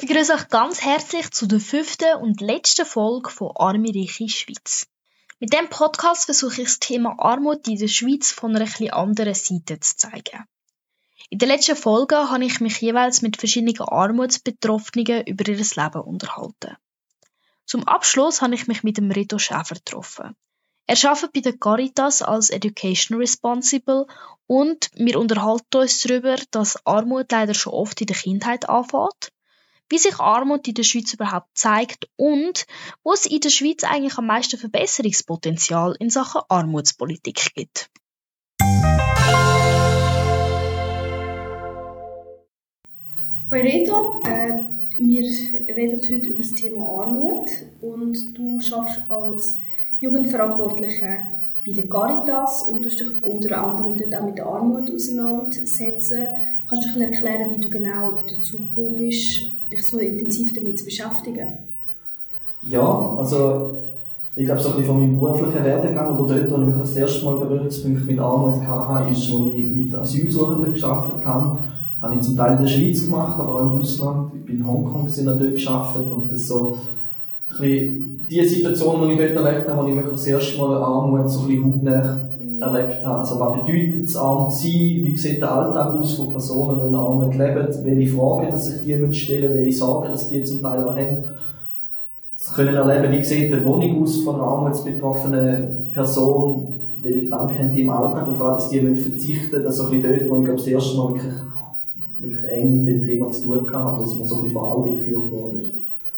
Ich begrüße euch ganz herzlich zu der fünften und letzten Folge von Arme Reiche Schweiz. Mit dem Podcast versuche ich das Thema Armut in der Schweiz von einer etwas anderen Seite zu zeigen. In der letzten Folge habe ich mich jeweils mit verschiedenen Armutsbetroffenen über ihr Leben unterhalten. Zum Abschluss habe ich mich mit dem Reto Schäfer getroffen. Er arbeitet bei der Caritas als Education Responsible und wir unterhalten uns darüber, dass Armut leider schon oft in der Kindheit anfängt, wie sich Armut in der Schweiz überhaupt zeigt und wo es in der Schweiz eigentlich am meisten Verbesserungspotenzial in Sachen Armutspolitik gibt. Hoi Reto, äh, wir reden heute über das Thema Armut und du schaffst als Jugendverantwortliche bei der Caritas und du dich unter anderem dort auch mit der Armut auseinandersetzen. Kannst du ein erklären, wie du genau dazu gekommen bist, dich so intensiv damit zu beschäftigen? Ja, also ich glaube, so ein bisschen von meinem beruflichen Werdegang oder dort, wo ich das erste Mal Berührungspunkte mit Armut hatte, ist, wo ich mit Asylsuchenden gearbeitet habe habe ich zum Teil in der Schweiz gemacht, aber auch im Ausland. Ich bin in Hongkong sind dort gearbeitet und das so ein bisschen die Situation, die ich dort erlebt habe, wo ich wirklich das erste Mal Armut so ein bisschen hautnah. Erlebt habe. Also was bedeutet es, arm zu sein? Wie sieht der Alltag aus von Personen, die in Armut leben? Welche Fragen, dass sich die stellen welche Sorgen, dass die zum Teil auch haben. Das können erleben, wie sieht die Wohnung aus von einer armutsbetroffenen Person, welche Gedanken haben die im Alltag, auf was die verzichten müssen. Das ist so ein bisschen dort, wo ich das erste Mal wirklich wirklich eng mit dem Thema zu tun gehabt, dass man so ein bisschen vor Augen geführt wurde.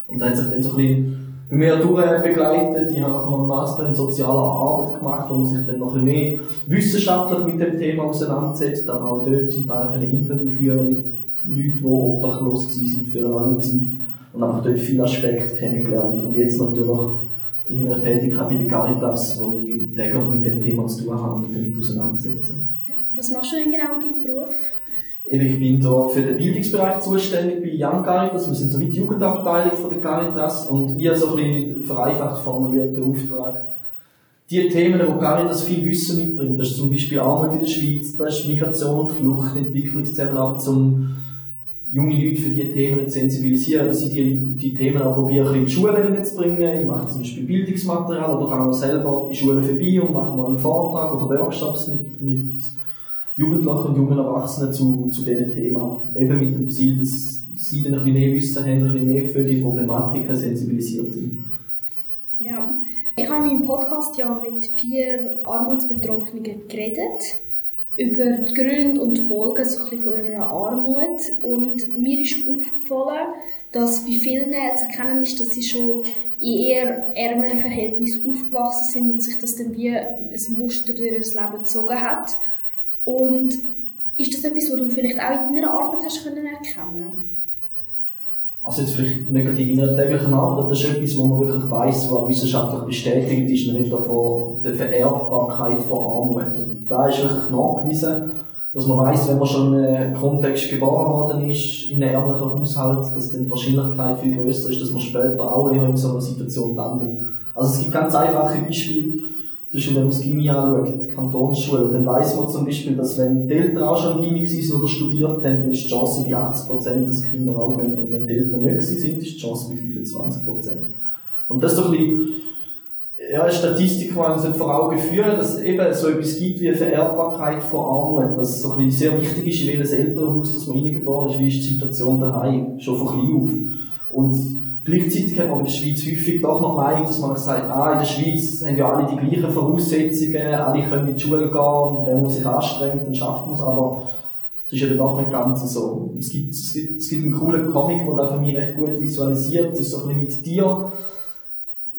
Und da hat sich dann so ein bisschen bei mir begleitet. Ich habe noch einen Master in sozialer Arbeit gemacht, wo man sich dann noch ein bisschen mehr wissenschaftlich mit dem Thema auseinandersetzt, aber auch dort zum Teil ein Interview führen mit Leuten, die obdachlos sind für eine lange Zeit und einfach dort viele Aspekte kennengelernt. Und jetzt natürlich in meiner Tätigkeit bei der Caritas, wo ich täglich mit dem Thema zu tun habe mich damit auseinandersetze. Was machst du denn genau in deinem Beruf? Ich bin da für den Bildungsbereich zuständig bei Young Caritas. Wir sind so wie die Jugendabteilung von der Caritas und ich habe so ein bisschen vereinfacht formulierten Auftrag. Die Themen, wo Caritas viel Wissen mitbringt, das ist zum Beispiel Armut in der Schweiz, das ist Migration und Flucht, Entwicklungszusammenarbeit, um junge Leute für diese Themen zu sensibilisieren. Das sind die, die Themen auch probiere in die Schulen hineinzubringen. Ich mache zum Beispiel Bildungsmaterial oder gehe selber in Schulen vorbei und mache mal einen Vortrag oder Workshops mit, mit Jugendlichen und jungen Erwachsenen zu, zu diesen Themen. Eben mit dem Ziel, dass sie dann ein bisschen mehr Wissen haben, ein bisschen mehr für die Problematiken sensibilisiert sind. Ja, ich habe meinem Podcast ja mit vier Armutsbetroffenen geredet über die Gründe und die Folgen so ein von ihrer Armut und mir ist aufgefallen, dass bei vielen zu erkennen ist, dass sie schon in eher ärmeren Verhältnissen aufgewachsen sind und sich das dann wie ein Muster durch ihr Leben gezogen hat und ist das etwas, was du vielleicht auch in deiner Arbeit hast können erkennen also jetzt vielleicht nicht in meiner täglichen Arbeit, aber das ist etwas, wo man wirklich weiss, was wissenschaftlich bestätigt ist, nämlich von der Vererbbarkeit von Armut. Und da ist wirklich nachgewiesen, dass man weiss, wenn man schon in einem Kontext geboren worden ist, in einem ärmlichen Haushalt, dass dann die Wahrscheinlichkeit viel größer ist, dass man später auch in so einer Situation landet. Also es gibt ganz einfache Beispiele, wenn man das Gimmi anschaut, die Kantonsschule, dann weiss man zum Beispiel, dass wenn die Eltern auch schon Gimmi sind oder studiert haben, dann ist die Chance bei 80 Prozent, dass die Kinder auch gehen. Und wenn die Eltern nicht sind, ist die Chance bei 25 Prozent. Und das ist doch ein bisschen, ja, eine Statistik, die man vor Augen führen, dass es eben so etwas gibt wie eine Vererbbarkeit von Armut, dass es so ein bisschen sehr wichtig ist, in welches Elternhaus dass man reingeboren ist, wie ist die Situation daheim, schon von klein auf. Und Gleichzeitig hat man in der Schweiz häufig doch noch Meinung, dass man sagt, ah, in der Schweiz haben ja alle die gleichen Voraussetzungen, alle können in die Schule gehen und wenn man sich anstrengt, dann schafft man es, aber es ist ja dann doch nicht ganz so. Es gibt, es gibt, es gibt einen coolen Comic, der da für mich recht gut visualisiert, das ist so ein bisschen mit dir,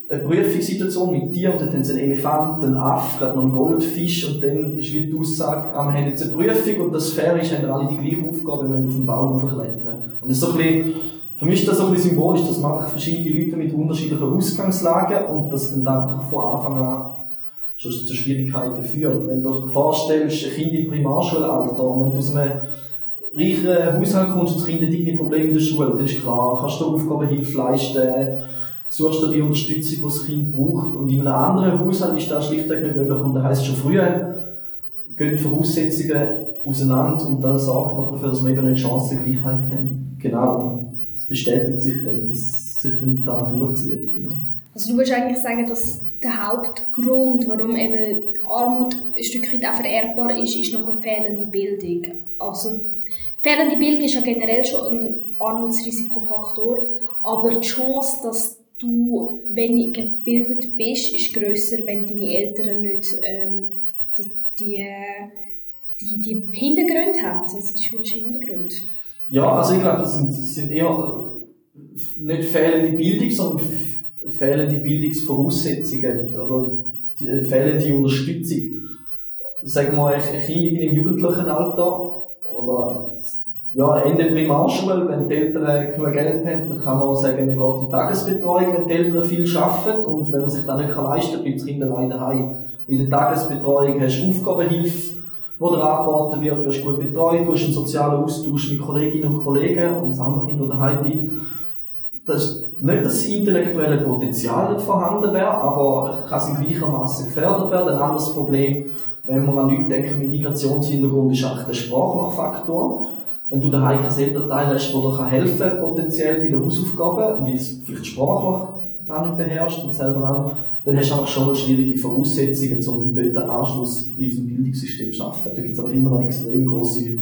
eine Prüfungssituation mit dir und dann haben sie einen Elefant, einen Aff, gerade noch einen Goldfisch und dann ist wie die Aussage, ah, wir haben jetzt eine Prüfung und das fair ist, haben alle die gleiche Aufgabe, wenn wir auf den Baum hochklettern. Und das ist so ein bisschen, für mich ist das so ein bisschen symbolisch, dass man verschiedene Leute mit unterschiedlichen Ausgangslagen und das dann einfach von Anfang an schon zu Schwierigkeiten führt. Wenn du dir vorstellst, ein Kind im Primarschulalter, wenn du aus einem reichen Haushalt kommst und das Kind hat irgendwie Probleme in der Schule, dann ist klar, kannst du Aufgabenhilfe leisten, suchst du die Unterstützung, die das Kind braucht. Und in einem anderen Haushalt ist das schlichtweg nicht möglich. Und das heisst, schon früher gehen die Voraussetzungen auseinander und das sorgt dafür, dass wir eben nicht Chancengleichheit haben. Genau. Es bestätigt sich dann, dass sich dann da durchzieht. Genau. Also du würdest eigentlich sagen, dass der Hauptgrund, warum eben Armut ein Stück weit auch vererbbar ist, ist noch eine fehlende Bildung. Also fehlende Bildung ist ja generell schon ein Armutsrisikofaktor, aber die Chance, dass du weniger gebildet bist, ist grösser, wenn deine Eltern nicht ähm, die, die, die Hintergründe haben, also die schulischen Hintergründe. Ja, also ich glaube, das sind, sind eher nicht fehlende Bildung, sondern fehlende Bildungsvoraussetzungen oder die, äh, fehlende Unterstützung. Sagen wir, ein Kind im jugendlichen Alter oder ja, Ende Primarschule, wenn die Eltern genug Geld haben, dann kann man auch sagen, man geht in die Tagesbetreuung, wenn die Eltern viel arbeiten und wenn man sich das nicht leisten kann, bleibt das Kind alleine daheim. In der Tagesbetreuung hast du Aufgabenhilfe, die dir angeboten wird, wirst gut betreut, du hast einen sozialen Austausch mit Kolleginnen und Kollegen und das andere Kind, das daheim bleibt. Das nicht, das intellektuelle Potenzial nicht vorhanden wäre, aber kann es in gleichermaßen gefährdet werden. Ein anderes Problem, wenn man an Leute denken mit Migrationshintergrund, ist eigentlich der sprachliche Faktor wenn du daheim kein Elternteil hast, der dir helfen kann, potenziell bei den Hausaufgaben, weil es vielleicht sprachlich gar nicht beherrscht und selber auch, dann hast du einfach schon schwierige Voraussetzungen, um dort den Anschluss in unserem Bildungssystem zu schaffen. Da gibt es aber immer noch extrem grosse,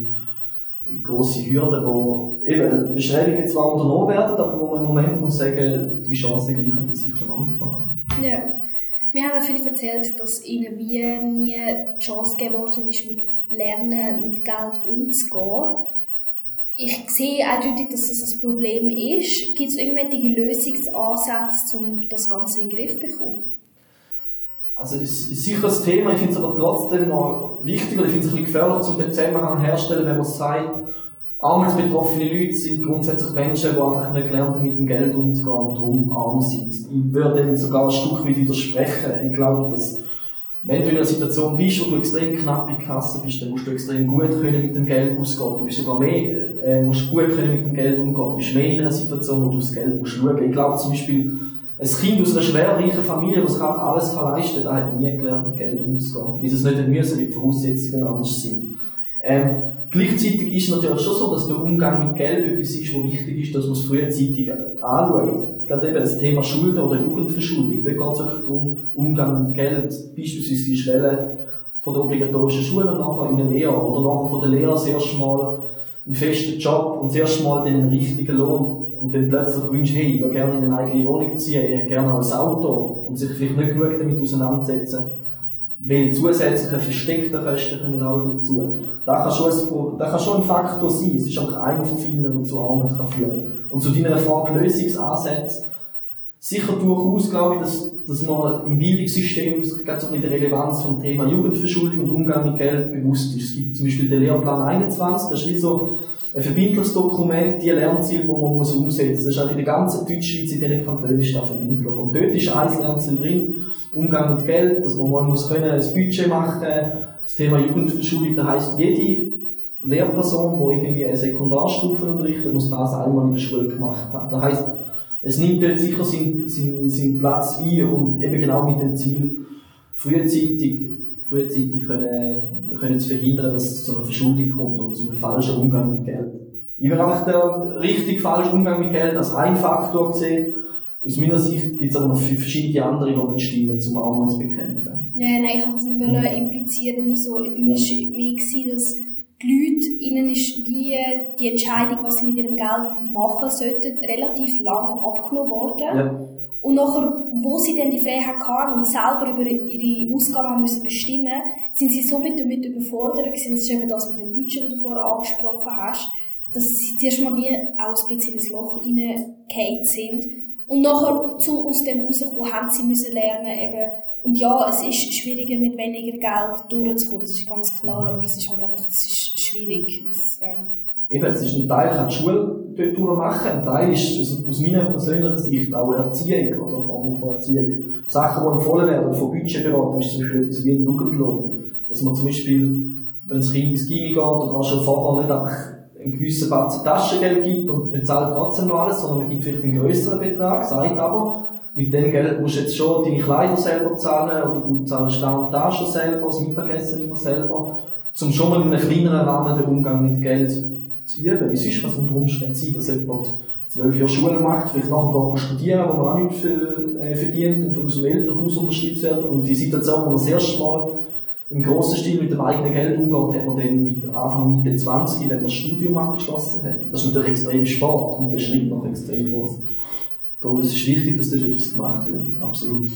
grosse Hürden, wo eben Beschreibungen zwar unternommen werden, aber wo man im Moment muss sagen, die Chancen gleichen sicher noch nicht. Ja. Wir haben viel erzählt, dass ihnen wie nie die Chance gegeben worden ist, mit Lernen, mit Geld umzugehen ich sehe eindeutig, dass das ein Problem ist. Gibt es irgendwelche Lösungsansätze, um das Ganze in den Griff zu bekommen? Also es ist sicher ein Thema, ich finde es aber trotzdem noch wichtig, oder ich finde es ein bisschen gefährlich, um den Zusammenhang herzustellen, wenn man sagt, armutsbetroffene Leute sind grundsätzlich Menschen, die einfach nicht gelernt haben, mit dem Geld umzugehen und darum arm sind. Ich würde dem sogar ein Stück weit widersprechen. Ich glaube, dass wenn du in einer Situation bist, wo du extrem knapp in Kasse bist, dann musst du extrem gut können mit dem Geld ausgehen. Du bist sogar mehr, äh, musst gut können mit dem Geld umgehen. Du bist mehr in einer Situation, wo du das Geld musst schauen. Ich glaube zum Beispiel, ein Kind aus einer schwer reichen Familie, das auch alles kann leisten kann, hat nie gelernt, mit Geld umzugehen. Weil es nicht müssen, weil die Voraussetzungen anders sind. Ähm, Gleichzeitig ist es natürlich schon so, dass der Umgang mit Geld etwas ist, wo wichtig ist, dass man es frühzeitig anschaut. Gerade eben das Thema Schulden oder Jugendverschuldung. Da geht es wirklich darum, Umgang mit Geld, beispielsweise die Schwelle von der obligatorischen Schule nachher in eine Lehre oder nachher von der Lehre das erste Mal einen festen Job und das erste Mal den richtigen Lohn und dann plötzlich wünscht, hey, ich würde gerne in eine eigene Wohnung ziehen, ich hätte gerne ein Auto und sich vielleicht nicht genug damit auseinandersetzen weil zusätzliche versteckte Kosten kommen auch dazu. Das kann, schon ein, das kann schon ein Faktor sein. Es ist auch einer von vielen, der zu Armut kann führen Und zu deiner Frage Lösungsansätze, sicher durchaus glaube ich, dass, dass man im Bildungssystem sich gerade so ein der Relevanz vom Thema Jugendverschuldung und Umgang mit Geld bewusst ist. Es gibt zum Beispiel den Lehrplan 21, das ist wie so ein verbindliches Dokument, die Lernziele, die man muss umsetzen muss. Das ist auch in der ganzen Deutschschweiz, in diesen Kantonen ist das verbindlich. Und dort ist ein Lernziel drin, Umgang mit Geld, dass man mal muss können, ein Budget machen, das Thema Jugendverschuldung, das heisst, jede Lehrperson, die irgendwie eine Sekundarstufe unterrichtet, muss das einmal in der Schule gemacht haben. Das heisst, es nimmt dort sicher seinen, seinen, seinen Platz ein und eben genau mit dem Ziel, frühzeitig, frühzeitig können, können zu verhindern, dass es zu einer Verschuldung kommt oder zu einem falschen Umgang mit Geld. Ich will einfach den richtig falschen Umgang mit Geld als ein Faktor sehen, aus meiner Sicht gibt es aber noch verschiedene andere, die nicht stimmen, um Armut zu bekämpfen. Ja, nein, ich wollte es nicht mhm. implizieren. So, mir war ja. mehr, dass die Leute, ihnen ist wie die Entscheidung, was sie mit ihrem Geld machen sollten, relativ lang abgenommen worden. Ja. Und nachher, wo sie dann die Freiheit hatten und selber über ihre Ausgaben haben müssen bestimmen, sind sie so mit damit überfordert gewesen, das ist eben das mit dem Budget, das du vorher angesprochen hast, dass sie zuerst mal wie auch ein bisschen ins Loch reingefallen sind und nachher, um aus dem rauszukommen, haben sie müssen lernen, eben, und ja, es ist schwieriger, mit weniger Geld durchzukommen, das ist ganz klar, aber es ist halt einfach, es ist schwierig. Es, ja. Eben, es ist ein Teil, kann die Schule dort machen, ein Teil ist also aus meiner persönlichen Sicht auch Erziehung oder Form von Erziehung. Sachen, die empfohlen werden von Budgetberatung, ist zum Beispiel etwas wie ein Jugendlohn. Dass man zum Beispiel, wenn das Kind ins Gimmi geht oder auch schon vorher nicht einfach einen gewissen Batzen Taschengeld gibt und man zahlt trotzdem noch alles, sondern man gibt vielleicht einen größeren Betrag, sagt aber, mit dem Geld musst du jetzt schon deine Kleider selber zahlen oder du zahlst da und da schon selber, das Mittagessen immer selber, um schon mal in einem kleineren Rahmen den Umgang mit Geld zu üben. Wie sonst kann es unter Umständen sein, dass jemand zwölf Jahre Schule macht, vielleicht nachher geht studieren, wo man auch nicht äh, verdient und von dem Elternhaus unterstützt wird. Und die Situation, wo man das erste Mal im grossen Stil mit dem eigenen Geld umgeht, hat man dann mit Anfang Mitte 20, wenn man das Studium abgeschlossen hat. Das ist natürlich extrem spät und der Schritt noch extrem groß. Darum ist es wichtig, dass dort etwas gemacht wird. Absolut.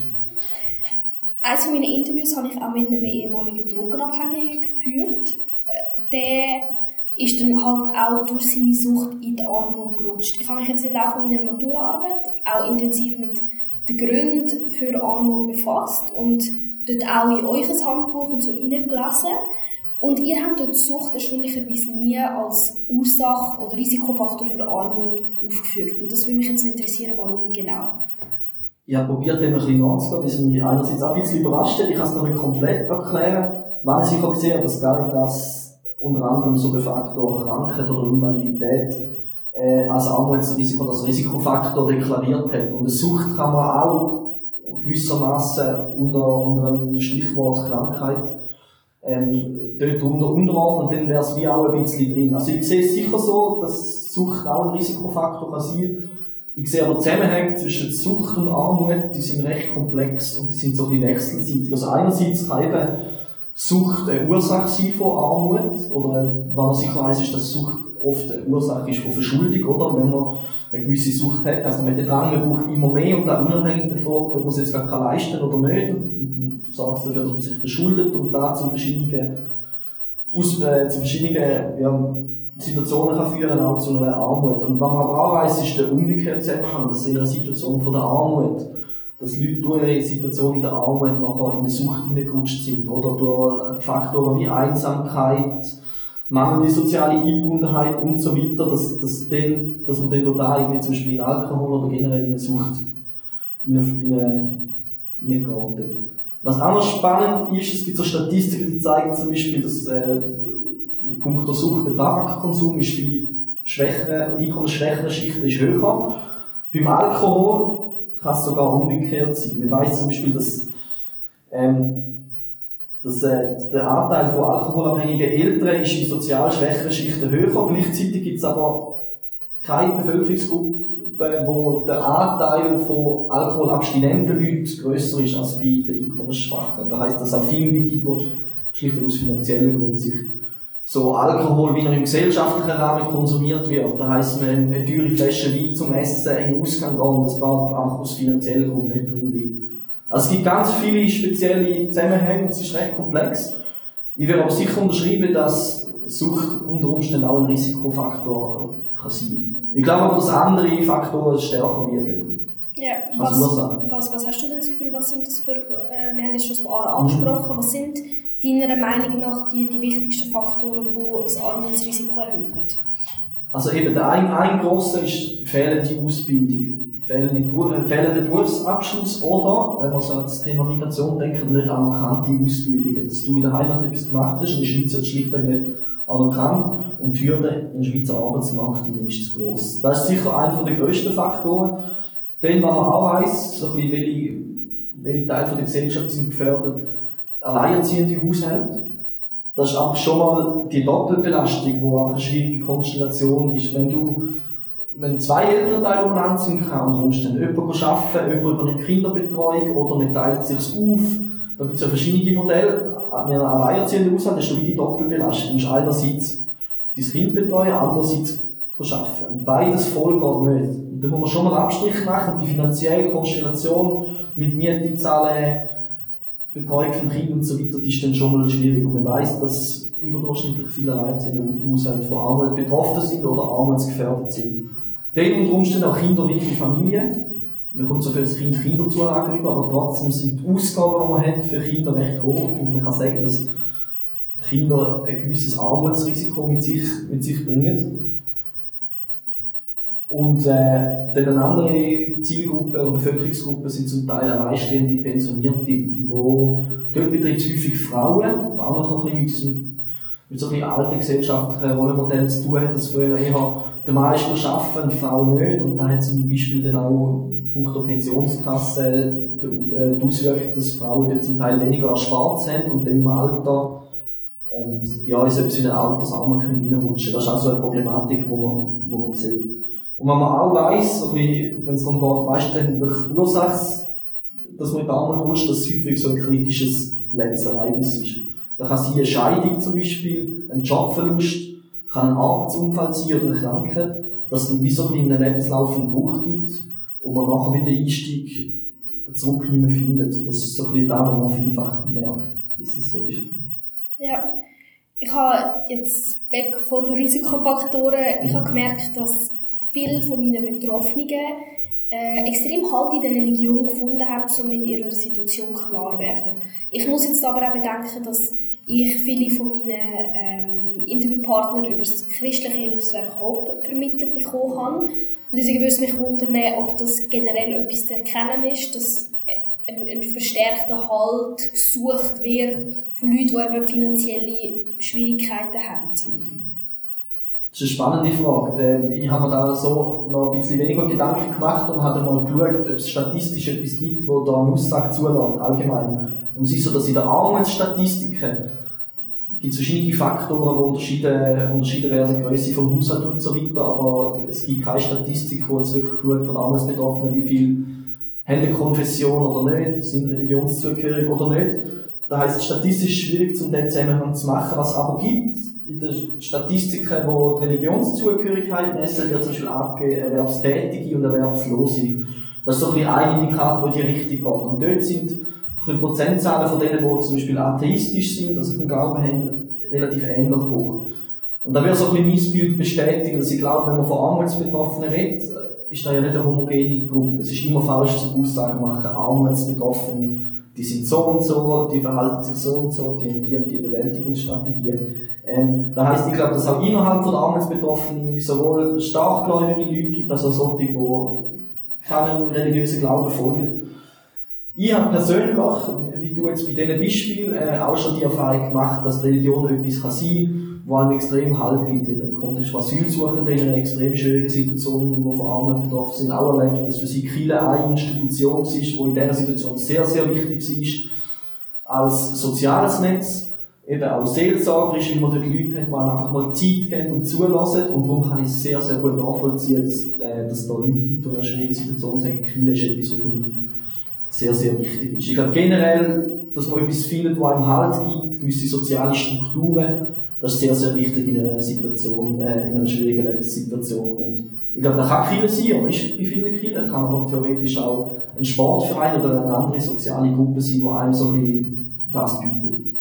Eines meiner Interviews habe ich auch mit einem ehemaligen Drogenabhängigen geführt. Äh, der ist dann halt auch durch seine Sucht in die Armut gerutscht. Ich habe mich jetzt im Laufe meiner Maturaarbeit auch intensiv mit den Gründen für Armut befasst und dort auch in euch Handbuch und so reingelesen. Und ihr habt dort Sucht erstaunlicherweise nie als Ursache oder Risikofaktor für Armut aufgeführt. Und das würde mich jetzt interessieren, warum genau. Ich habe probiert, dem ein bisschen nachzugehen, weil es mich einerseits auch ein bisschen überrascht hat. Ich kann es noch nicht komplett erklären. Wenn ich sicher gesehen habe, dass gar dass unter anderem so der Faktor Krankheit oder Invalidität äh, als Armutsrisiko, als Risikofaktor deklariert hat. Und eine Sucht kann man auch gewissermaßen unter, unter dem Stichwort Krankheit ähm, dort unter unterordnen, dann wäre es wie auch ein bisschen drin. Also ich sehe es sicher so, dass Sucht auch ein Risikofaktor kann sein. Ich sehe aber Zusammenhänge zwischen Sucht und Armut, die sind recht komplex und die sind so ein bisschen wechselseitig. Also einerseits kann eben Sucht eine Ursache sein von Armut, oder wenn man sicher weiss, ist, dass Sucht oft eine Ursache ist von Verschuldung, oder? Wenn man eine gewisse Sucht hat, heisst man den Drang, man braucht immer mehr und auch unabhängig davon, ob man es jetzt gar kann leisten oder nicht, und sorgt dafür, dass man sich verschuldet und da zu verschiedenen, äh, zu verschiedenen, ja, Situationen kann führen, auch zu einer Armut. Und was man aber auch weiss, ist der umgekehrte Zusammenhang, dass in einer Situation von der Armut, dass Leute durch ihre Situation in der Armut nachher in eine Sucht hineingerutscht sind, oder durch Faktoren wie Einsamkeit, mangelnde soziale Einbundenheit und so weiter, dass, dass, dann, dass man dann total irgendwie zum Beispiel in Alkohol oder generell in eine Sucht hineingerät. Was auch noch spannend ist, es gibt so Statistiken, die zeigen zum Beispiel, dass äh, Punkt der Sucht, der Tabakkonsum ist bei schwächeren, einkommensschwächeren Schichten ist höher. Beim Alkohol kann es sogar umgekehrt sein. Man weiß zum Beispiel, dass, ähm, dass äh, der Anteil von alkoholabhängigen Eltern ist in sozial schwächeren Schichten höher. Gleichzeitig gibt es aber keine Bevölkerungsgruppe, wo der Anteil von alkoholabstinenten Leuten grösser ist als bei den Einkommensschwachen. Das heisst, dass es auch viele Leute gibt, die schlicht aus finanziellen Gründen sich so Alkohol, wie er im gesellschaftlichen Rahmen konsumiert wird. Da heisst, man eine teure Flasche Wein zum Essen in den Ausgang gehen und das Bar einfach aus finanziellen Gründen nicht drin liegt. Also es gibt ganz viele spezielle Zusammenhänge, es ist recht komplex. Ich würde aber sicher unterschreiben, dass Sucht unter Umständen auch ein Risikofaktor kann sein. Ich glaube aber, dass andere Faktoren stärker wiegen. Ja, was, was, was hast du denn das Gefühl, was sind das für, äh, wir haben jetzt schon ein paar angesprochen, was sind deiner Meinung nach die, die wichtigsten Faktoren, die das Armutsrisiko erhöhen? Also eben, der ein, ein grosser ist fehlende Ausbildung. Fehlende, äh, fehlender Berufsabschluss oder, wenn man so an das Thema Migration denkt, nicht anerkannte Ausbildungen. Dass du in der Heimat etwas gemacht hast, in der Schweiz wird schlichtweg nicht anerkannt und die Hürde den Schweizer Arbeitsmarkt ist zu gross. Das ist sicher einer der grössten Faktoren. Dann, wenn man auch weiss, so ein bisschen, welche, welche Teile der Gesellschaft sind gefördert, alleinerziehende Haushalte. Das ist einfach schon mal die Doppelbelastung, die einfach eine schwierige Konstellation ist. Wenn du, wenn zwei Elternteile umeinander sind, kann unter Umständen jemand arbeiten, jemand übernimmt Kinderbetreuung oder man teilt sich auf. Da gibt es ja verschiedene Modelle. Mit einem alleinerziehenden Haushalt hast du wie die Doppelbelastung. Du musst einerseits dein Kind betreuen, andererseits arbeiten. Beides voll geht nicht. Und da muss man schon mal Abstrich machen. Die finanzielle Konstellation mit Miete zahlen, Betreuung von Kindern und so weiter, die ist dann schon mal schwierig. Und man weiss, dass überdurchschnittlich viele Leute in Haushalten von Armut betroffen sind oder armutsgefährdet sind. Dann unter Umständen auch kinderreiche Familien. Man kommt so für das Kind Kinderzulage über, aber trotzdem sind die Ausgaben, die man hat für Kinder recht hoch. Und man kann sagen, dass Kinder ein gewisses Armutsrisiko mit sich, mit sich bringen. Und äh, dann eine andere Zielgruppe oder Bevölkerungsgruppe sind zum Teil alleinstehende Pensionierte, wo dort betrifft es häufig Frauen, auch noch ein bisschen mit diesem mit so ein alten gesellschaftlichen Rollenmodell zu tun hat, dass früher eher der Mann ist arbeiten, die Frau nicht. Und da hat zum Beispiel dann auch punkto Pensionskasse die Auswirkung, dass Frauen dort zum Teil weniger erspart haben und dann im Alter ähm, ja, in so etwas wie eine Altersarmut reinrutschen. Das ist auch so eine Problematik, die man, wo man sieht. Und wenn man auch weiss, so wenn es darum geht, weißt du, dann wirklich die Ursache, dass man in der Armut dass es häufig so ein kritisches Lebensereignis ist. Da kann sein eine Scheidung zum Beispiel, ein Jobverlust, kann ein Arbeitsunfall sein oder eine Krankheit, dass es dann wie so ein in einem Lebenslauf einen Bruch gibt und man nachher wieder Einstieg zurück nicht mehr findet. Das ist so ein bisschen da, wo man vielfach merkt, dass es so ist. Ja. Ich habe jetzt weg von den Risikofaktoren, ich habe gemerkt, dass viele von meinen Betroffenen äh, extrem Halt in der Religion gefunden haben, um mit ihrer Situation klar zu werden. Ich muss jetzt aber auch bedenken, dass ich viele von meinen ähm, Interviewpartnern über das christliche Hilfswerk Hope vermittelt bekommen habe. Und deswegen würde es mich wundern, ob das generell etwas zu erkennen ist, dass ein, ein verstärkter Halt gesucht wird von Leuten, die eben finanzielle Schwierigkeiten haben. Das ist eine spannende Frage. Ähm, ich habe mir da so noch ein bisschen weniger Gedanken gemacht und habe mal geschaut, ob es statistisch etwas gibt, wo da eine Aussage zulässt, allgemein. Und es ist so, dass in der Armutsstatistiken gibt es verschiedene Faktoren, die unterschieden, unterschieden werden, Größe vom Haushalt und so weiter, aber es gibt keine Statistik, wo jetzt wirklich schaut von Armutsbetroffenen, wie viel haben eine Konfession oder nicht, sind religionszugehörig oder nicht. Das heisst, statistisch schwierig, um den Zusammenhang zu machen. Was es aber gibt, in den Statistiken, wo die Religionszugehörigkeit messen, wird zum Beispiel angegeben, Erwerbstätige und Erwerbslose. Das ist so ein, ein Indikator, wo die Richtung geht. Und dort sind ein Prozentzahlen von denen, die zum Beispiel atheistisch sind, also den Glauben haben, relativ ähnlich hoch. Und da wird so ein bisschen mein Bild bestätigen, dass ich glaube, wenn man von Armutsbetroffenen redet, ist da ja nicht eine homogene Gruppe. Es ist immer falsch zu Aussagen machen, Armutsbetroffene, die sind so und so, die verhalten sich so und so, die haben die und die Bewältigungsstrategien. Ähm, da heisst, ich glaube, dass auch innerhalb von der Armutsbetroffenen sowohl starkgläubige Leute gibt, als auch solche, die keinem religiösen Glauben folgen. Ich habe persönlich, wie du jetzt bei diesen Beispielen, äh, auch schon die Erfahrung gemacht, dass Religion etwas kann sein kann, wo einem extrem Halt gibt. In dem Kontext von Asylsuchenden in einer extrem schwierigen Situation, wo von Armen betroffen sind, auch erlebt, dass für sie Kiel eine Institution ist, die in dieser Situation sehr, sehr wichtig ist, als soziales Netz eben auch seelsorgerisch, weil man dort Leute hat, die einfach mal Zeit geben und zulassen. Und darum kann ich sehr, sehr gut nachvollziehen, dass, äh, dass es da Leute gibt, die in einer schwierigen Situation sagen, Kiel ist etwas, was für mich sehr, sehr wichtig ist. Ich glaube generell, dass man etwas findet, wo einem Halt gibt, gewisse soziale Strukturen, das ist sehr, sehr wichtig in einer Situation, äh, in einer schwierigen Lebenssituation. Und ich glaube, da kann Kiel sein, oder ist bei vielen Kielen, kann aber theoretisch auch ein Sportverein oder eine andere soziale Gruppe sein, die einem so ein bisschen das bietet.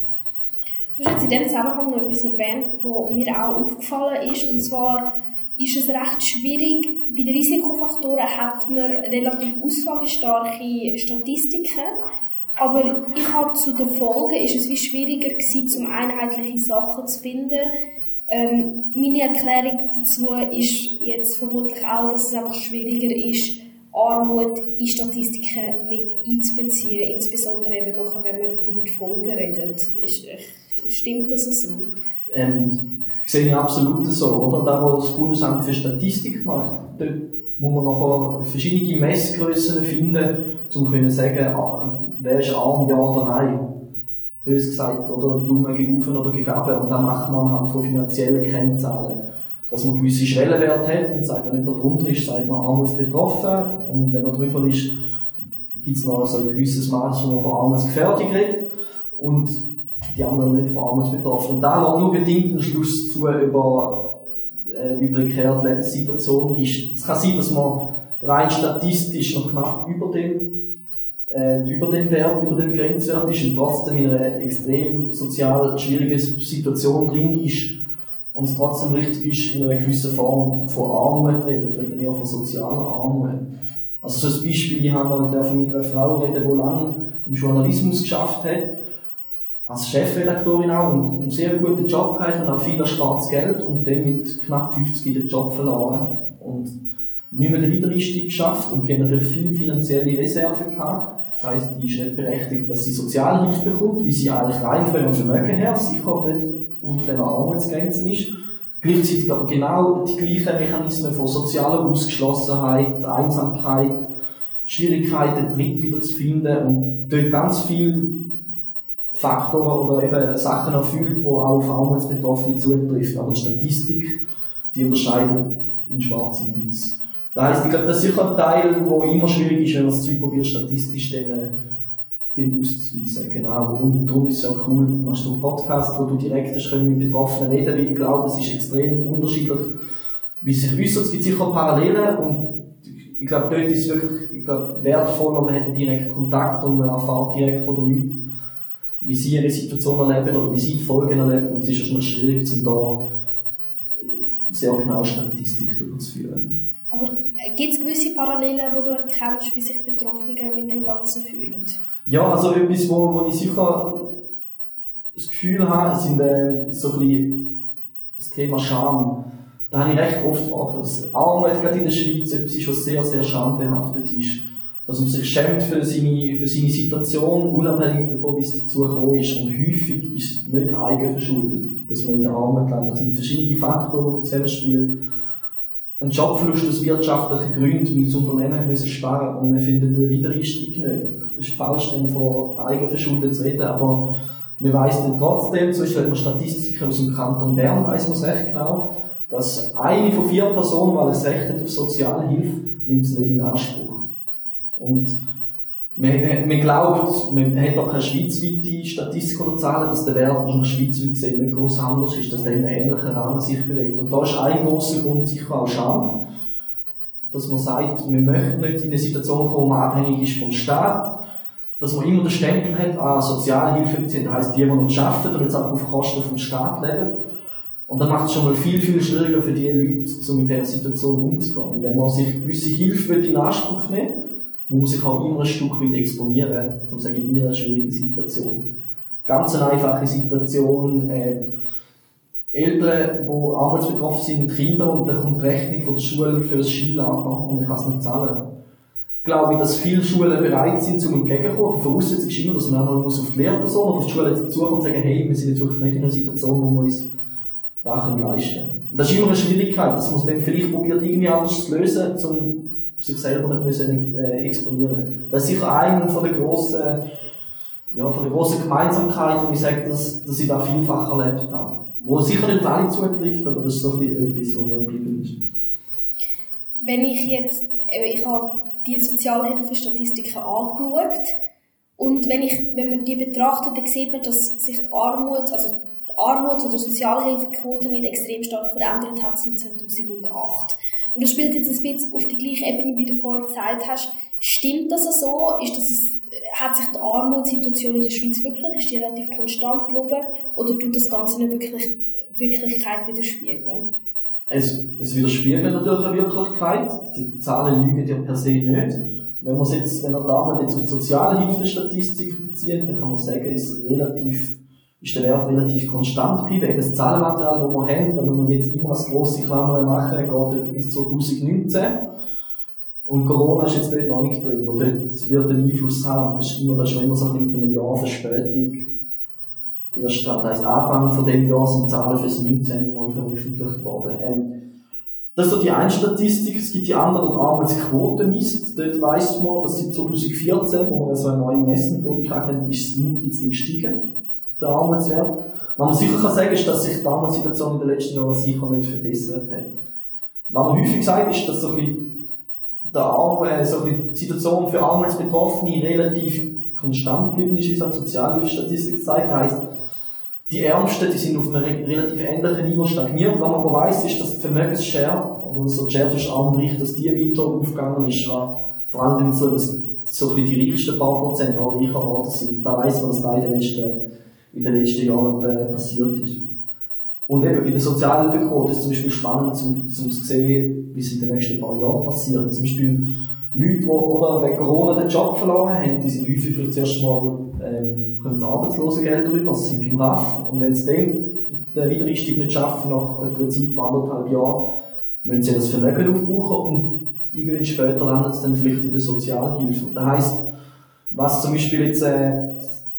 Du hast jetzt in diesem Zusammenhang noch etwas erwähnt, was mir auch aufgefallen ist. Und zwar ist es recht schwierig. Bei den Risikofaktoren hat man relativ aussagenstarke Statistiken. Aber ich habe zu den Folgen ist es wie schwieriger gewesen, um einheitliche Sachen zu finden. Ähm, meine Erklärung dazu ist jetzt vermutlich auch, dass es einfach schwieriger ist, Armut in Statistiken mit einzubeziehen, insbesondere eben nachher, wenn man über die Folgen redet. Ist, Stimmt das so? Ähm, sehe ich absolut so, oder? Da, wo das Bundesamt für Statistik macht, dort muss man nachher verschiedene Messgrössen finden, um zu sagen, ah, wer ist arm, ja oder nein. Bös gesagt, oder dumme gegen oder gegen Und dann macht man anhand von finanziellen Kennzahlen. Dass man gewisse Schwellenwerte hat und sagt, wenn jemand drunter ist, sagt man armutsbetroffen. Und wenn er drüber ist, gibt es noch so ein gewisses Maß, wo man von Armutsgefährdung redet. Und die anderen nicht von Armutsbetroffen. Und da lässt nur bedingt einen Schluss zu über, äh, wie prekär die Lebenssituation ist. Es kann sein, dass man rein statistisch noch knapp über dem, äh, über dem Wert, über dem Grenzwert ist und trotzdem in einer extrem sozial schwierigen Situation drin ist und es trotzdem richtig ist, in einer gewissen Form von Armut reden, vielleicht eher von sozialer Armut. Also so ein Beispiel, ich habe mal mit einer Frau reden, die lange im Journalismus geschafft hat als Chefredaktorin auch und einen sehr guten Job gehabt und auch viel erspartes Geld und dann mit knapp 50 den Job verloren und nicht mehr den Wiedereinstieg geschafft und die hat natürlich viel finanzielle Reserven gehabt. Das heisst, die ist nicht berechtigt, dass sie Sozialhilfe bekommt, wie sie eigentlich rein von ihrem Vermögen her sicher nicht unter den Armutsgrenzen ist. Gleichzeitig aber genau die gleichen Mechanismen von sozialer Ausgeschlossenheit, Einsamkeit, Schwierigkeiten, Tritt wieder zu finden und dort ganz viel Faktoren oder eben Sachen erfüllt, die auch auf Armutsbetroffene zutrifft. Aber die Statistik, die unterscheidet in schwarz und weiß. Das heisst, ich glaube, das ist sicher ein Teil, der immer schwierig ist, wenn man das Zeug probiert, statistisch dann, äh, dann auszuweisen. Genau. Und darum ist es auch cool, machst du einen Podcast, wo du direkt mit Betroffenen reden, weil ich glaube, es ist extrem unterschiedlich, wie sich äußert. Es gibt sicher Parallelen und ich glaube, dort ist es wirklich ich glaube, wertvoller, man hat direkt Kontakt und man erfährt direkt von den Leuten, wie sie ihre Situation erleben oder wie sie die Folgen erleben. Und es ist wahrscheinlich schwierig, um da sehr genau Statistik durchzuführen. Aber gibt es gewisse Parallelen, wo du erkennst, wie sich Betroffene mit dem Ganzen fühlen? Ja, also etwas, wo, wo ich sicher das Gefühl habe, sind äh, so ein bisschen das Thema Scham da habe ich recht oft wahrgenommen, dass Armut gerade in der Schweiz etwas ist, was sehr, sehr schambehaftet ist. Dass man sich schämt für seine, für seine Situation, unabhängig davon, wie es dazu gekommen ist. Und häufig ist es nicht eigenverschuldet, dass man in der Armut landet. Das sind verschiedene Faktoren, die zusammenspielen. Ein Jobverlust aus wirtschaftlichen Gründen, weil das Unternehmen müssen sparen und man findet den Wiedereinstieg nicht. Es ist falsch, dann von eigenverschuldet zu reden, aber man weiss dann trotzdem, zum Beispiel, man Statistiken aus dem Kanton Bern weiss man es recht genau, dass eine von vier Personen, weil es Recht hat auf Sozialhilfe, nimmt es nicht in Anspruch. Und man, man glaubt, man hat auch keine schweizweite Statistik oder Zahlen, dass der Wert wahrscheinlich schweizweit gesehen nicht groß anders ist, dass der in einem ähnlichen Rahmen sich bewegt. Und da ist ein großer Grund sicher auch Scham, dass man sagt, wir möchten nicht in eine Situation kommen, man abhängig ist vom Staat, dass man immer den Stempel hat, ah, beziehen, heisst die, die nicht arbeiten und jetzt auch auf Kosten vom Staat leben. Und dann macht es schon mal viel, viel schwieriger für die Leute, so mit dieser Situation umzugehen. Wenn man sich gewisse Hilfe in Anspruch nehmen man sich auch immer ein Stück weit exponieren, zum sagen, in einer schwierigen Situation. Ganz eine einfache Situation, äh, Eltern, die armutsbetroffen sind mit Kindern und dann kommt die Rechnung von der Schule für das Skilager und ich kann es nicht zahlen. Ich glaube, dass viele Schulen bereit sind, zum entgegenkommen, Voraussetzung ist immer, dass man einmal auf die Lehrperson oder auf die Schule zukommen und sagen, hey, wir sind jetzt wirklich nicht in einer Situation, wo wir uns da leisten können. Und das ist immer eine Schwierigkeit, dass man es dann vielleicht probiert, irgendwie anders zu lösen, um sich selber nicht müssen, äh, exponieren Das ist sicher eine von der grossen, ja, von der grossen Gemeinsamkeit, wo ich sage, dass, dass ich da vielfach erlebt habe. Wo sicher nicht alle zutrifft, aber das ist so etwas, was mir geblieben ist. Wenn ich jetzt, ich habe die Sozialhilfestatistiken angeschaut, und wenn ich, wenn man die betrachtet, dann sieht man, dass sich die Armut, also Armut- oder Sozialhilfequote nicht extrem stark verändert hat seit 2008. Und das spielt jetzt ein bisschen auf die gleiche Ebene, wie du vorher gesagt hast. Stimmt das so? Ist das hat sich die Armutssituation in der Schweiz wirklich, ist die relativ konstant geblieben? Oder tut das Ganze nicht wirklich die Wirklichkeit widerspiegeln? Es, es widerspiegelt natürlich eine Wirklichkeit. Die Zahlen lügen ja per se nicht. Wenn man jetzt, wenn man damit jetzt auf die Sozialhilfestatistik bezieht, dann kann man sagen, ist relativ ist der Wert relativ konstant geblieben. Eben das Zahlenmaterial, das wir haben, da müssen wir jetzt immer als grosse Klammer machen, geht bis 2019. Und Corona ist jetzt dort noch nicht drin, weil dort wird einen Einfluss haben. Das ist immer, das ist immer so ein mit einem Jahr Verspätung erst da. Das heisst, Anfang von dem Jahr sind Zahlen fürs 19 mal veröffentlicht worden. Ähm, das ist so die eine Statistik. Es gibt die andere, die Armutsquote misst. Dort weiss man, dass seit 2014, wo wir so eine neue Messmethodik haben, ist es ein bisschen gestiegen der Armutswert. Was man sicher kann sagen, ist, dass sich die Armutssituation in den letzten Jahren sicher nicht verbessert hat. Was man häufig sagt, ist, dass so ein der Arm, äh, so ein die Situation für Armutsbetroffene relativ konstant geblieben ist, wie es an Sozialhilfestatistik zeigt. Das heisst, die Ärmsten, die sind auf einem relativ ähnlichen Niveau stagniert. Was man aber weiss, ist, dass die Vermögensshare, oder so die Share zwischen Arm und Reich, dass die weiter aufgegangen ist, war vor allem so, dass so ein die reichsten paar Prozent noch reicher geworden sind. Da weiss man, dass da in den letzten in den letzten Jahren passiert ist. Und eben bei der Sozialhilfequote ist es zum Beispiel spannend, um, zu sehen, wie es in den nächsten paar Jahren passiert. Zum Beispiel Leute, die oder wegen Corona den Job verloren haben, die sind häufig vielleicht zuerst mal ähm, kommen das Arbeitslosengeld drüber, also sind beim RAF. Und wenn sie dann den Wiedereinstieg nicht schaffen, nach im Prinzip von anderthalb Jahren, müssen sie das Vermögen aufbrauchen und irgendwann später landen sie dann vielleicht in der Sozialhilfe. Das heisst, was zum Beispiel jetzt äh,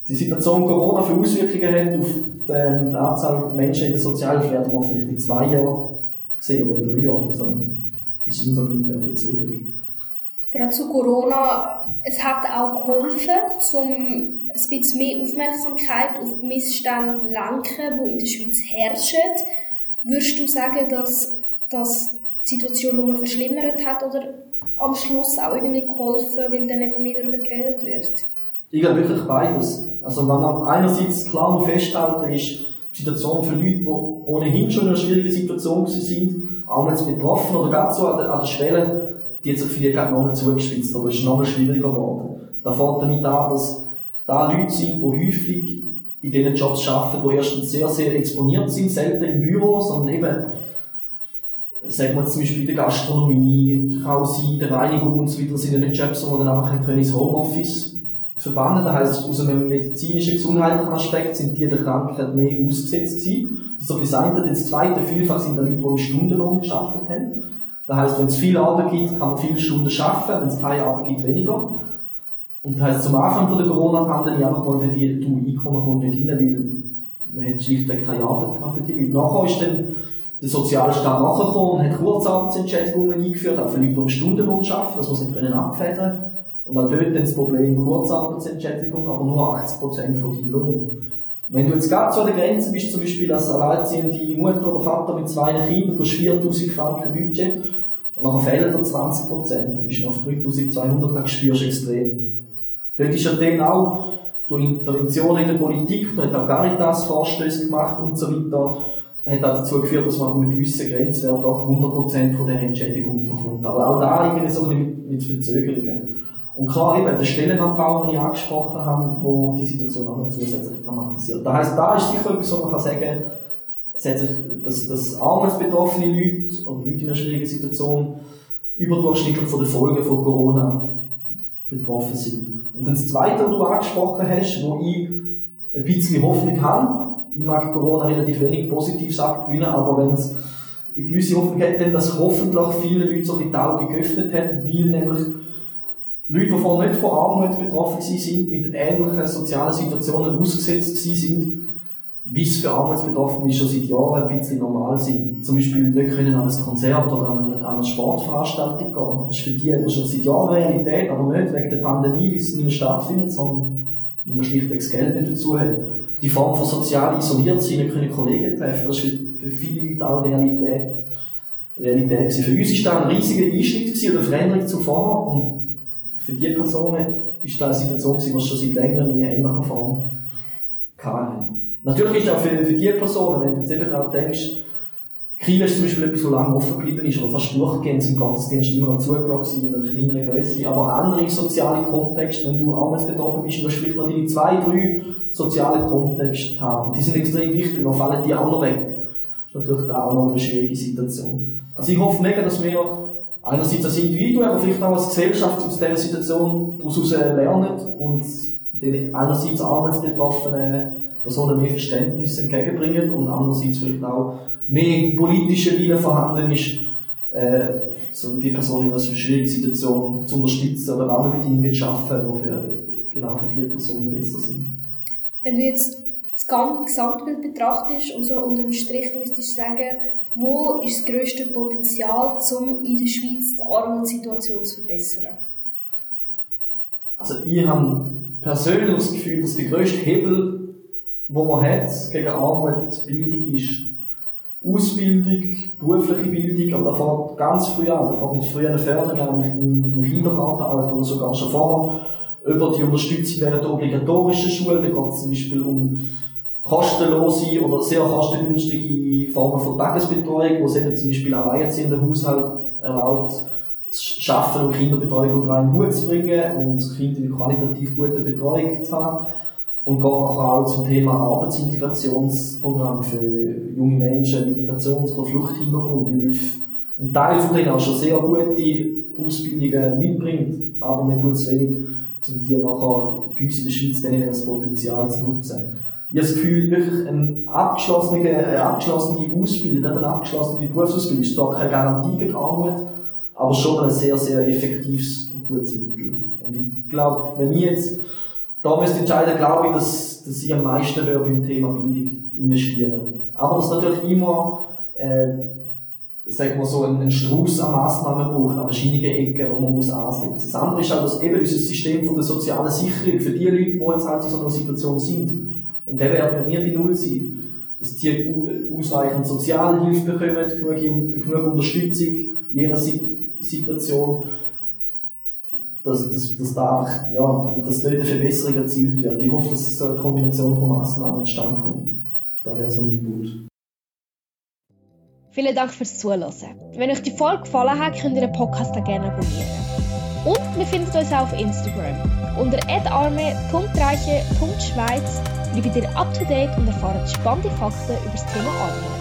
die Situation Corona für Auswirkungen hat auf die, die Anzahl Menschen in der Sozialhilfe, wir vielleicht in zwei Jahren sehen oder in drei Jahren. Das ist immer so mit der Verzögerung. Gerade zu Corona, es hat auch geholfen, um ein bisschen mehr Aufmerksamkeit auf die Missstände lenken, die in der Schweiz herrschen. Würdest du sagen, dass, dass die Situation nur verschlimmert hat oder am Schluss auch irgendwie geholfen, weil dann eben mehr darüber geredet wird? Ich glaube wirklich beides. Also wenn man einerseits klar muss festhalten ist, die Situation für Leute, die ohnehin schon in einer schwierigen Situation sind, auch jetzt betroffen oder ganz so an der, an der Schwelle, die hat sich für die gerade nochmal zugespitzt oder ist nochmal schwieriger geworden. Da fängt damit an, dass da Leute sind, die häufig in diesen Jobs arbeiten, die erstens sehr, sehr exponiert sind, selten im Büro, sondern eben, sagen wir zum Beispiel in der Gastronomie, kann auch sein, der Reinigung und so weiter, sind ja nicht Jobs, wo dann einfach ins Homeoffice verbannen. Das heisst, aus einem medizinischen, gesundheitlichen Aspekt sind die der Krankheit mehr ausgesetzt gewesen. Das ist das eine. Das zweite, vielfach sind da Leute, die im Stundenlohn geschafft haben. Das heisst, wenn es viel Arbeit gibt, kann man viele Stunden arbeiten, wenn es keine Arbeit gibt, weniger. Und das heisst, zum Anfang von der Corona-Pandemie einfach mal für die, du, Einkommen kommt nicht rein, weil man hat schlichtweg keine Arbeit für die Leute. Nachher ist dann der soziale Staat nachgekommen und hat Kurzarbeitsentschädigungen eingeführt, auch für Leute, die im Stundenlohn arbeiten, dass man sie können abfedern Und auch dort dann das Problem Kurzarbeitsentschädigung, aber nur 80% von deinem Lohn. Wenn du jetzt gerade zu der Grenze bist, zum Beispiel als alleinziehende Mutter oder Vater mit zwei Kindern, du hast 4000 Franken Budget, und nachher fehlen dir 20 Prozent. Dann bist du noch auf 3200, dann spürst du extrem. Dort ist ja dann auch durch Interventionen in der Politik, da hat auch Caritas Vorstöße gemacht und so weiter, hat auch dazu geführt, dass man mit einem gewissen Grenzwert auch 100% von der Entschädigung bekommt. Aber auch da irgendwie so ein bisschen mit Verzögerungen. Und klar, eben, der Stellenabbau, den ich angesprochen habe, wo die Situation auch noch zusätzlich dramatisiert. Das heisst, da ist sicher etwas, wo man kann sagen kann, dass, dass armutsbetroffene Leute oder Leute in einer schwierigen Situation überdurchschnittlich von den Folgen von Corona betroffen sind. Und das Zweite, was du angesprochen hast, wo ich ein bisschen Hoffnung habe, ich mag Corona relativ wenig positiv abgewinnen, aber wenn es eine gewisse Hoffnung hat, dann, dass hoffentlich viele Leute so die Augen geöffnet haben, weil nämlich Leute, die vorher nicht von Armut betroffen sind, mit ähnlichen sozialen Situationen ausgesetzt sind, wie es für Armutsbetroffene schon seit Jahren ein bisschen normal sind. Zum Beispiel nicht können an ein Konzert oder an eine, an eine Sportveranstaltung gehen. Das ist für die schon seit Jahren Realität, aber nicht wegen der Pandemie, wie es nicht mehr stattfindet, sondern weil man schlichtweg das Geld nicht dazu hat. Die Form von sozial isoliert sein, nicht können Kollegen treffen, das ist für, viele Leute auch Realität. Realität. Für uns war das ein riesiger Einschnitt gewesen, oder Veränderung zuvor und für diese Personen ist das eine Situation die schon seit längerem in ähnlicher Form hatten. Natürlich ist auch für, für diese Personen, wenn du jetzt eben daran denkst, Kiel ist zum Beispiel etwas, was lange offen geblieben ist, oder fast durchgehend im Gottesdienst immer noch zugelassen in einer kleineren Größe. Aber andere soziale Kontexte, wenn du armutsbetroffen bist, du hast vielleicht noch deine zwei, drei soziale Kontexte haben. Die sind extrem wichtig, dann fallen die auch noch weg. Das ist natürlich auch noch eine schwierige Situation. Also ich hoffe mega, dass wir einerseits als Individuen, aber vielleicht auch als Gesellschaft aus dieser Situation daraus lernen und den einerseits armutsbetroffenen Personen mehr Verständnis entgegenbringen und andererseits vielleicht auch mehr politische Wille vorhanden ist, äh, so die Person in einer schwierigen Situation zu unterstützen oder Rahmenbedingungen zu schaffen, die für, genau für diese Personen besser sind. Wenn du jetzt das Gesamtbild betrachtest und so unter dem Strich müsstest du sagen, wo ist das grösste Potenzial, um in der Schweiz die Armutssituation zu verbessern? Also ich habe persönlich das Gefühl, dass der grösste Hebel wo man hat gegen Armut Bildung ist. Ausbildung, berufliche Bildung, aber da fängt ganz früh an, da fängt mit früheren Förderungen im, Kindergartenalter oder sogar schon vorher, über die Unterstützung während der obligatorischen Schule, da geht es zum Beispiel um kostenlose oder sehr kostengünstige Formen von Tagesbetreuung, wo es eben zum Beispiel alleinerziehenden Haushalt erlaubt, das Schaffen und Kinderbetreuung unter einen Hut zu bringen und Kinder in qualitativ gute Betreuung zu haben und geht auch zum Thema Arbeitsintegrationsprogramm für junge Menschen mit Migrations- oder Fluchthintergrund, weil ein Teil von denen auch schon sehr gute Ausbildungen mitbringt, aber man tut es wenig, um die nachher bei uns in der Schweiz das Potenzial zu nutzen. Ich habe das Gefühl, wirklich eine abgeschlossene, eine abgeschlossene Ausbildung, eine abgeschlossene Berufsausbildung ist zwar keine Garantie gegen Armut, aber schon ein sehr, sehr effektives und gutes Mittel. Und ich glaube, wenn ich jetzt da müsst ihr entscheiden, glaube ich, dass, dass ich am meisten beim Thema Bildung investieren. Aber dass natürlich immer, äh, sagen wir so, einen Strauß an Massnahmen braucht, an verschiedenen Ecken, wo man muss ansetzen. Das andere ist auch, dass eben unser System von der sozialen Sicherung für die Leute, die jetzt halt in so einer Situation sind, und der wird nie bei Null sein, dass die ausreichend Sozialhilfe bekommen, genug, Unterstützung, in ihrer Situation, dass, dass, dass da einfach, ja, dass dort eine Verbesserung erzielt wird. Ich hoffe, dass so eine Kombination von Massnahmen zustande kommt. Da wäre so mein Wunsch. Vielen Dank fürs Zuhören. Wenn euch die Folge gefallen hat, könnt ihr den Podcast gerne abonnieren. Und wir finden uns auch auf Instagram. Unter arme.reiche.schweiz bleibt ihr up to date und erfahrt spannende Fakten über das Thema Armut.